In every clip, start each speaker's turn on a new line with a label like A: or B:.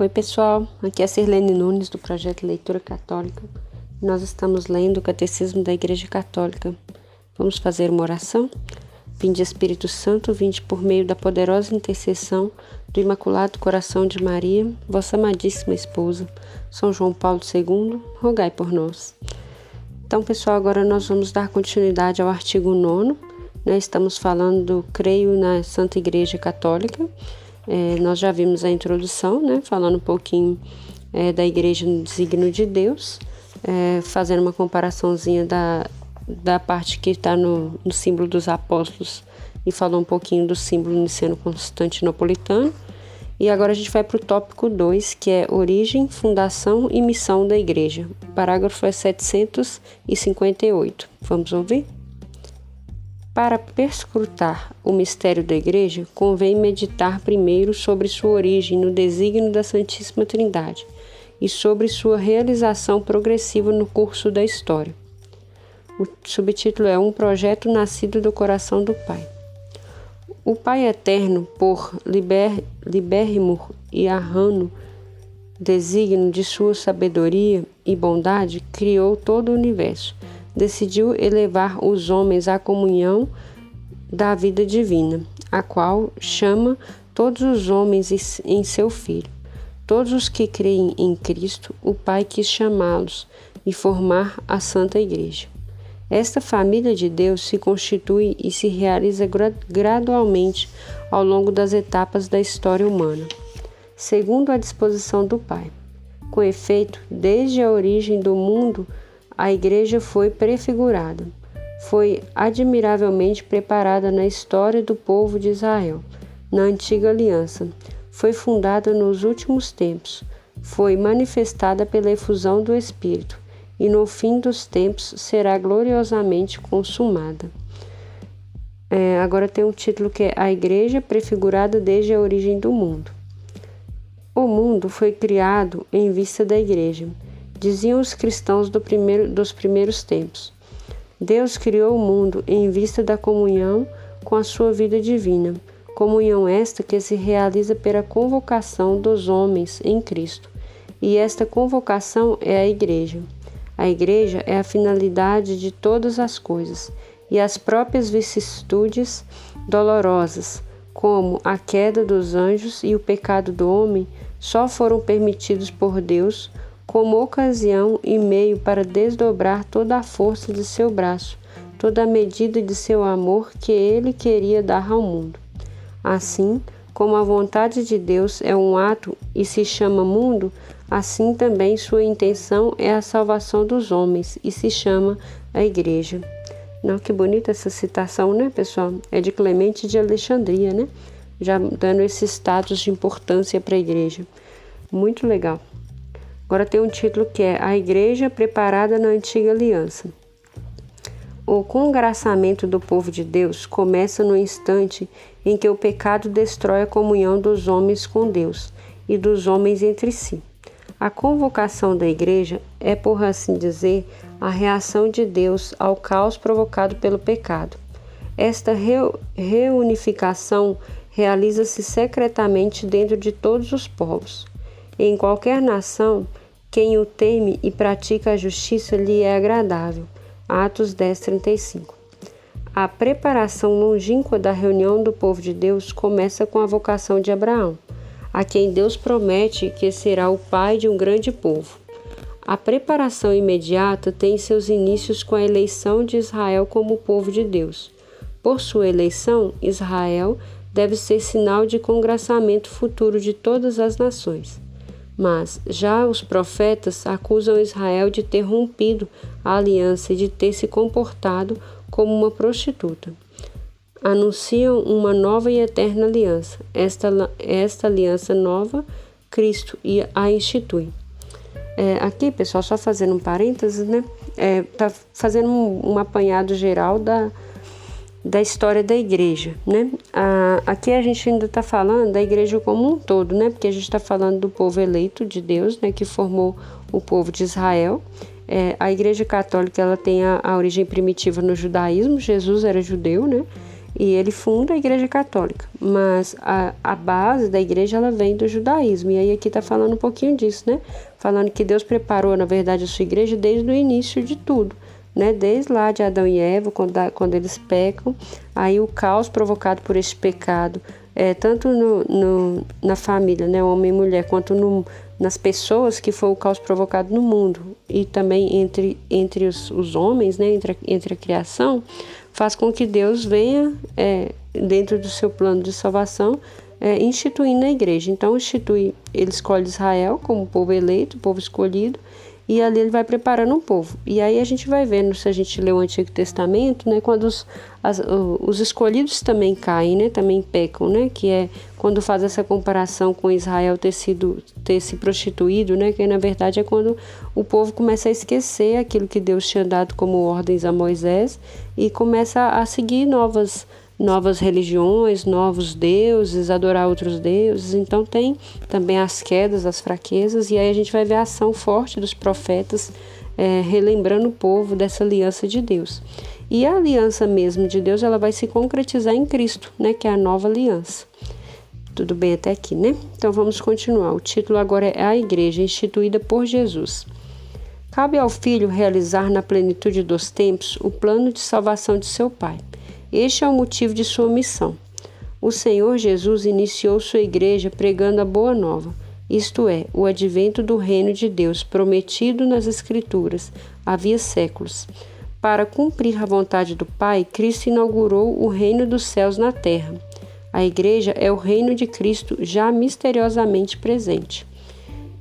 A: Oi, pessoal. Aqui é a Sirlene Nunes do projeto Leitura Católica. Nós estamos lendo o Catecismo da Igreja Católica. Vamos fazer uma oração? Vinde Espírito Santo, vinde por meio da poderosa intercessão do Imaculado Coração de Maria, vossa amadíssima esposa, São João Paulo II, rogai por nós. Então, pessoal, agora nós vamos dar continuidade ao artigo 9. Né? Estamos falando do Creio na Santa Igreja Católica é, nós já vimos a introdução, né, falando um pouquinho é, da igreja no designo de Deus, é, fazendo uma comparaçãozinha da, da parte que está no, no, símbolo dos apóstolos e falou um pouquinho do símbolo niceno constantinopolitano. E agora a gente vai para o tópico 2, que é origem, fundação e missão da igreja. O parágrafo é 758. Vamos ouvir? Para perscrutar o mistério da Igreja, convém meditar primeiro sobre sua origem no desígnio da Santíssima Trindade e sobre sua realização progressiva no curso da história. O subtítulo é Um projeto nascido do coração do Pai. O Pai Eterno, por liber, libérrimo e arrano desígnio de sua sabedoria e bondade, criou todo o universo decidiu elevar os homens à comunhão da vida divina, a qual chama todos os homens em seu Filho. Todos os que creem em Cristo, o Pai quis chamá-los e formar a Santa Igreja. Esta família de Deus se constitui e se realiza gradualmente ao longo das etapas da história humana, segundo a disposição do Pai. Com efeito, desde a origem do mundo, a igreja foi prefigurada. Foi admiravelmente preparada na história do povo de Israel, na antiga aliança. Foi fundada nos últimos tempos. Foi manifestada pela efusão do Espírito e no fim dos tempos será gloriosamente consumada. É, agora tem um título que é A Igreja Prefigurada desde a Origem do Mundo. O mundo foi criado em vista da Igreja diziam os cristãos do primeiro, dos primeiros tempos. Deus criou o mundo em vista da comunhão com a sua vida divina, comunhão esta que se realiza pela convocação dos homens em Cristo. E esta convocação é a Igreja. A Igreja é a finalidade de todas as coisas, e as próprias vicissitudes dolorosas, como a queda dos anjos e o pecado do homem, só foram permitidos por Deus como ocasião e meio para desdobrar toda a força de seu braço, toda a medida de seu amor que ele queria dar ao mundo. Assim, como a vontade de Deus é um ato e se chama mundo, assim também sua intenção é a salvação dos homens e se chama a Igreja. Não, que bonita essa citação, né, pessoal? É de Clemente de Alexandria, né? Já dando esse status de importância para a igreja. Muito legal. Agora tem um título que é A Igreja Preparada na Antiga Aliança. O congraçamento do povo de Deus começa no instante em que o pecado destrói a comunhão dos homens com Deus e dos homens entre si. A convocação da igreja é, por assim dizer, a reação de Deus ao caos provocado pelo pecado. Esta reunificação realiza-se secretamente dentro de todos os povos. Em qualquer nação, quem o teme e pratica a justiça lhe é agradável. Atos 10, 35. A preparação longínqua da reunião do povo de Deus começa com a vocação de Abraão, a quem Deus promete que será o pai de um grande povo. A preparação imediata tem seus inícios com a eleição de Israel como povo de Deus. Por sua eleição, Israel deve ser sinal de congraçamento futuro de todas as nações. Mas já os profetas acusam Israel de ter rompido a aliança e de ter se comportado como uma prostituta. Anunciam uma nova e eterna aliança. Esta, esta aliança nova, Cristo a institui. É, aqui, pessoal, só fazendo um parênteses, né? É, tá fazendo um, um apanhado geral da, da história da igreja, né? Ah, aqui a gente ainda está falando da igreja como um todo, né? Porque a gente está falando do povo eleito de Deus, né? Que formou o povo de Israel. É, a igreja católica ela tem a, a, origem primitiva no judaísmo, Jesus era judeu, né? E ele funda a Igreja Católica, mas a, a base da igreja ela vem do judaísmo. E aí aqui está falando um pouquinho disso, né? Falando que Deus preparou, na verdade, a sua igreja desde o início de tudo. Né, desde lá de Adão e Eva, quando, quando eles pecam, aí o caos provocado por esse pecado, é, tanto no, no, na família, né, homem e mulher, quanto no, nas pessoas, que foi o caos provocado no mundo, e também entre, entre os, os homens, né, entre, a, entre a criação, faz com que Deus venha, é, dentro do seu plano de salvação, é, instituindo a igreja. Então, institui, ele escolhe Israel como povo eleito, povo escolhido, e ali ele vai preparando um povo. E aí a gente vai vendo, se a gente lê o Antigo Testamento, né, quando os, as, os escolhidos também caem, né, também pecam, né, que é quando faz essa comparação com Israel ter sido ter se prostituído, né, que na verdade é quando o povo começa a esquecer aquilo que Deus tinha dado como ordens a Moisés e começa a seguir novas novas religiões, novos deuses, adorar outros deuses. Então tem também as quedas, as fraquezas, e aí a gente vai ver a ação forte dos profetas é, relembrando o povo dessa aliança de Deus. E a aliança mesmo de Deus, ela vai se concretizar em Cristo, né, que é a nova aliança. Tudo bem até aqui, né? Então vamos continuar. O título agora é A Igreja instituída por Jesus. Cabe ao Filho realizar na plenitude dos tempos o plano de salvação de seu Pai. Este é o motivo de sua missão. O Senhor Jesus iniciou sua igreja pregando a boa nova, isto é, o advento do reino de Deus prometido nas Escrituras havia séculos. Para cumprir a vontade do Pai, Cristo inaugurou o reino dos céus na terra. A igreja é o reino de Cristo já misteriosamente presente.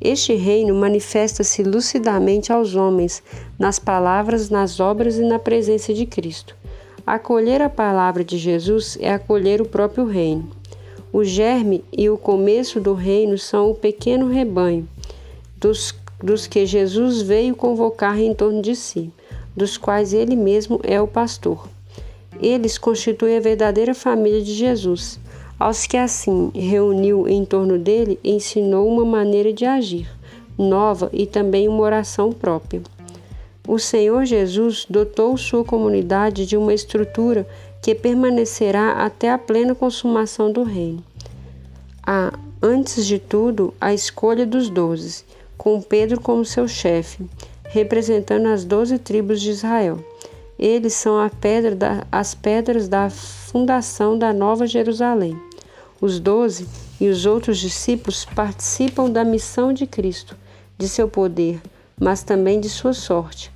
A: Este reino manifesta-se lucidamente aos homens nas palavras, nas obras e na presença de Cristo. Acolher a palavra de Jesus é acolher o próprio reino. O germe e o começo do reino são o pequeno rebanho dos, dos que Jesus veio convocar em torno de si, dos quais ele mesmo é o pastor. Eles constituem a verdadeira família de Jesus. Aos que assim reuniu em torno dele, ensinou uma maneira de agir, nova e também uma oração própria. O Senhor Jesus dotou sua comunidade de uma estrutura que permanecerá até a plena consumação do reino. Há, antes de tudo, a escolha dos doze, com Pedro como seu chefe, representando as doze tribos de Israel. Eles são pedra da, as pedras da fundação da Nova Jerusalém. Os doze e os outros discípulos participam da missão de Cristo, de seu poder, mas também de sua sorte.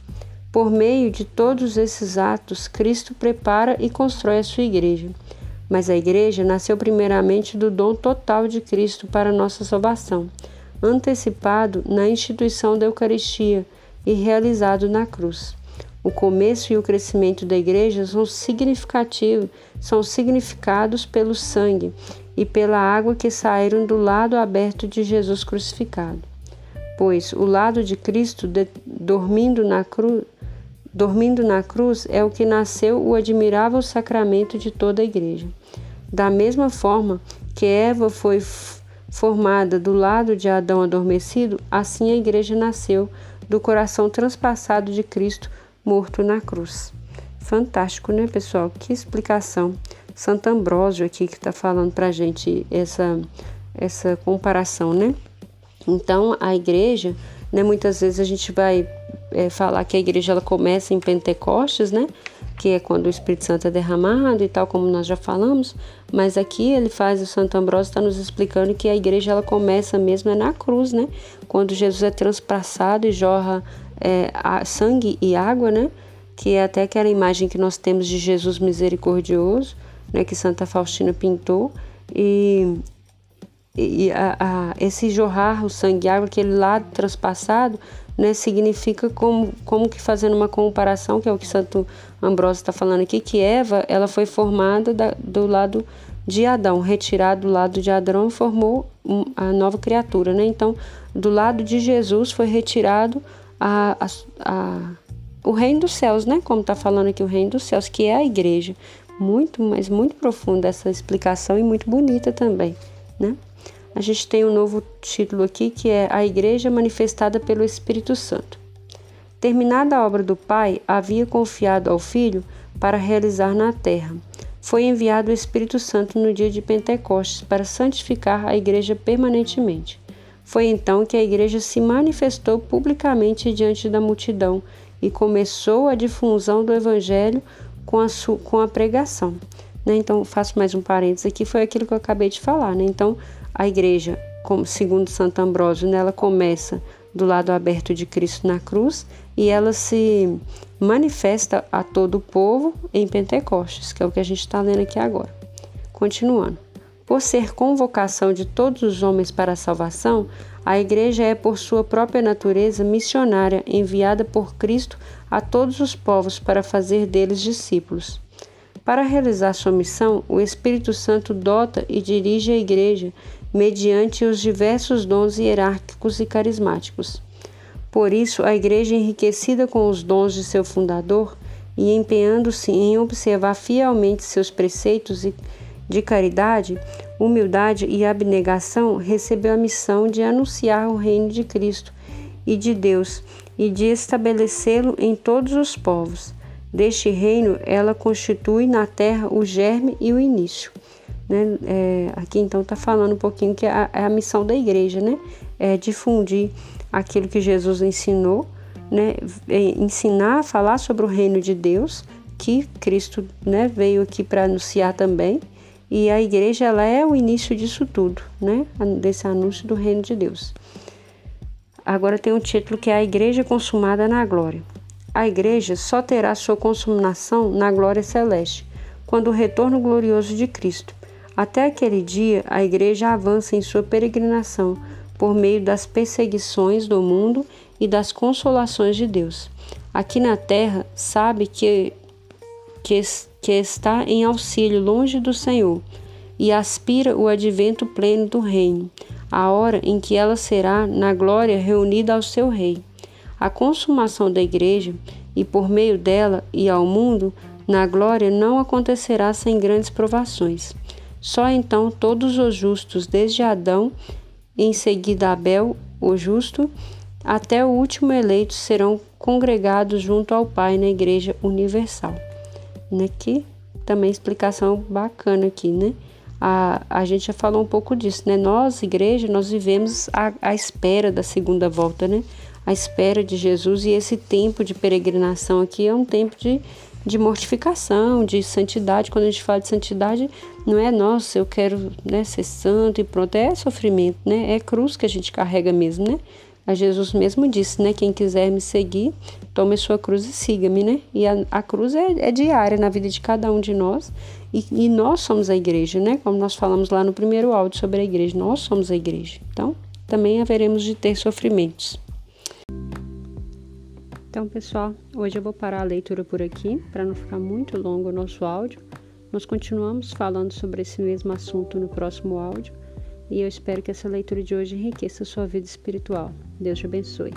A: Por meio de todos esses atos, Cristo prepara e constrói a sua igreja. Mas a igreja nasceu primeiramente do dom total de Cristo para nossa salvação, antecipado na instituição da Eucaristia e realizado na cruz. O começo e o crescimento da igreja são significativos, são significados pelo sangue e pela água que saíram do lado aberto de Jesus crucificado. Pois o lado de Cristo de, dormindo na cruz Dormindo na cruz é o que nasceu o admirável sacramento de toda a igreja. Da mesma forma que Eva foi formada do lado de Adão adormecido, assim a igreja nasceu do coração transpassado de Cristo morto na cruz. Fantástico, né, pessoal? Que explicação. Santo Ambrósio aqui que está falando para gente essa, essa comparação, né? Então, a igreja, né, muitas vezes a gente vai é, falar que a igreja ela começa em Pentecostes, né? Que é quando o Espírito Santo é derramado e tal, como nós já falamos. Mas aqui ele faz, o Santo Ambrósio está nos explicando que a igreja ela começa mesmo é na cruz, né? Quando Jesus é transpassado e jorra é, sangue e água, né? Que é até aquela imagem que nós temos de Jesus misericordioso, né? Que Santa Faustina pintou. E, e a, a, esse jorrar o sangue e água, aquele lado transpassado, né, significa como, como que fazendo uma comparação, que é o que Santo Ambrósio está falando aqui, que Eva ela foi formada da, do lado de Adão, retirado do lado de Adão formou a nova criatura. Né? Então, do lado de Jesus foi retirado a, a, a, o reino dos céus, né? como está falando aqui, o reino dos céus, que é a igreja. Muito, mas muito profunda essa explicação e muito bonita também. Né? A gente tem um novo título aqui que é A Igreja Manifestada pelo Espírito Santo. Terminada a obra do Pai, havia confiado ao Filho para realizar na terra. foi enviado o Espírito Santo no dia de Pentecostes para santificar a igreja permanentemente. Foi então que a igreja se manifestou publicamente diante da multidão e começou a difusão do evangelho com a, com a pregação. Né? Então, faço mais um parênteses aqui, foi aquilo que eu acabei de falar. Né? Então, a igreja, como, segundo Santo Ambrósio, né, ela começa do lado aberto de Cristo na cruz e ela se manifesta a todo o povo em Pentecostes, que é o que a gente está lendo aqui agora. Continuando. Por ser convocação de todos os homens para a salvação, a Igreja é, por sua própria natureza, missionária, enviada por Cristo a todos os povos para fazer deles discípulos. Para realizar sua missão, o Espírito Santo dota e dirige a Igreja mediante os diversos dons hierárquicos e carismáticos. Por isso, a Igreja, enriquecida com os dons de seu fundador e empenhando-se em observar fielmente seus preceitos de caridade, humildade e abnegação, recebeu a missão de anunciar o reino de Cristo e de Deus e de estabelecê-lo em todos os povos. Deste reino, ela constitui na terra o germe e o início. Né? É, aqui então está falando um pouquinho que é a, é a, missão da igreja, né? É difundir aquilo que Jesus ensinou, né? É ensinar, falar sobre o reino de Deus, que Cristo né, veio aqui para anunciar também. E a igreja ela é o início disso tudo, né? Desse anúncio do reino de Deus. Agora tem um título que é a igreja consumada na glória. A igreja só terá sua consumação na glória celeste, quando o retorno glorioso de Cristo. Até aquele dia, a igreja avança em sua peregrinação por meio das perseguições do mundo e das consolações de Deus. Aqui na terra, sabe que, que, que está em auxílio longe do Senhor e aspira o advento pleno do reino, a hora em que ela será, na glória, reunida ao seu Rei. A consumação da igreja, e por meio dela e ao mundo, na glória, não acontecerá sem grandes provações. Só então todos os justos, desde Adão, em seguida Abel, o justo, até o último eleito, serão congregados junto ao Pai na Igreja Universal. Aqui também explicação bacana aqui, né? A, a gente já falou um pouco disso, né? Nós, igreja, nós vivemos à, à espera da segunda volta, né? À espera de Jesus e esse tempo de peregrinação aqui é um tempo de de mortificação, de santidade. Quando a gente fala de santidade, não é nossa, eu quero né, ser santo e pronto, é sofrimento, né? É cruz que a gente carrega mesmo, né? A Jesus mesmo disse, né? Quem quiser me seguir, tome sua cruz e siga-me, né? E a, a cruz é, é, diária na vida de cada um de nós e, e nós somos a igreja, né? Como nós falamos lá no primeiro áudio sobre a igreja, nós somos a igreja. Então, também haveremos de ter sofrimentos. Então, pessoal, hoje eu vou parar a leitura por aqui, para não ficar muito longo o nosso áudio. Nós continuamos falando sobre esse mesmo assunto no próximo áudio e eu espero que essa leitura de hoje enriqueça a sua vida espiritual. Deus te abençoe.